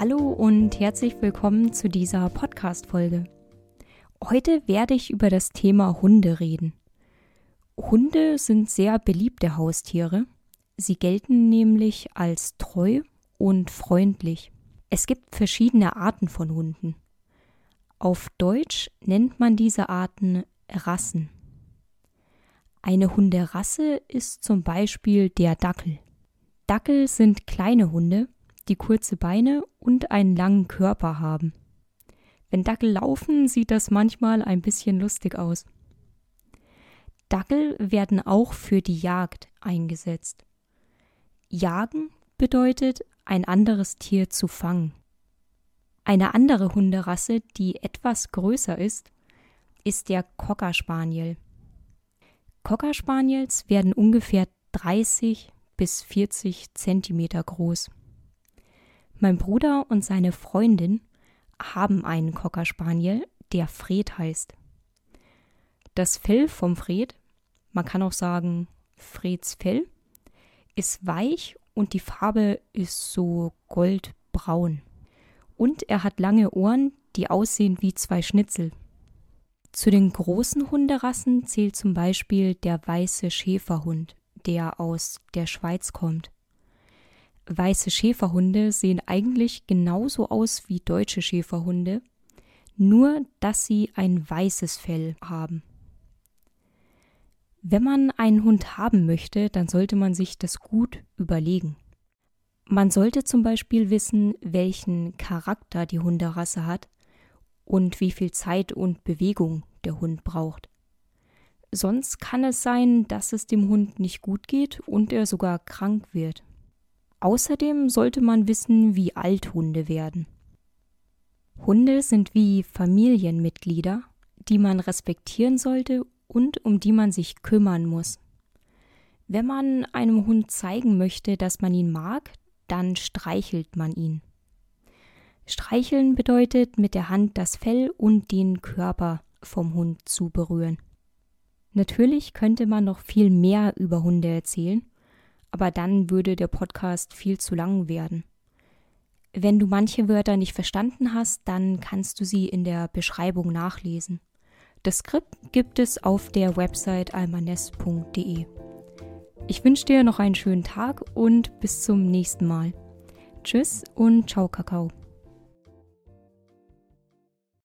Hallo und herzlich willkommen zu dieser Podcast-Folge. Heute werde ich über das Thema Hunde reden. Hunde sind sehr beliebte Haustiere. Sie gelten nämlich als treu und freundlich. Es gibt verschiedene Arten von Hunden. Auf Deutsch nennt man diese Arten Rassen. Eine Hunderasse ist zum Beispiel der Dackel. Dackel sind kleine Hunde, die kurze Beine und einen langen Körper haben. Wenn Dackel laufen, sieht das manchmal ein bisschen lustig aus. Dackel werden auch für die Jagd eingesetzt. Jagen bedeutet, ein anderes Tier zu fangen. Eine andere Hunderasse, die etwas größer ist, ist der Cocker Spaniel. Cocker Spaniels werden ungefähr 30 bis 40 Zentimeter groß. Mein Bruder und seine Freundin haben einen Cocker Spaniel, der Fred heißt. Das Fell vom Fred, man kann auch sagen Freds Fell, ist weich und die Farbe ist so goldbraun. Und er hat lange Ohren, die aussehen wie zwei Schnitzel. Zu den großen Hunderassen zählt zum Beispiel der weiße Schäferhund, der aus der Schweiz kommt. Weiße Schäferhunde sehen eigentlich genauso aus wie deutsche Schäferhunde, nur dass sie ein weißes Fell haben. Wenn man einen Hund haben möchte, dann sollte man sich das gut überlegen. Man sollte zum Beispiel wissen, welchen Charakter die Hunderasse hat und wie viel Zeit und Bewegung der Hund braucht. Sonst kann es sein, dass es dem Hund nicht gut geht und er sogar krank wird. Außerdem sollte man wissen, wie alt Hunde werden. Hunde sind wie Familienmitglieder, die man respektieren sollte und um die man sich kümmern muss. Wenn man einem Hund zeigen möchte, dass man ihn mag, dann streichelt man ihn. Streicheln bedeutet mit der Hand das Fell und den Körper vom Hund zu berühren. Natürlich könnte man noch viel mehr über Hunde erzählen, aber dann würde der Podcast viel zu lang werden. Wenn du manche Wörter nicht verstanden hast, dann kannst du sie in der Beschreibung nachlesen. Das Skript gibt es auf der Website almanes.de. Ich wünsche dir noch einen schönen Tag und bis zum nächsten Mal. Tschüss und ciao Kakao.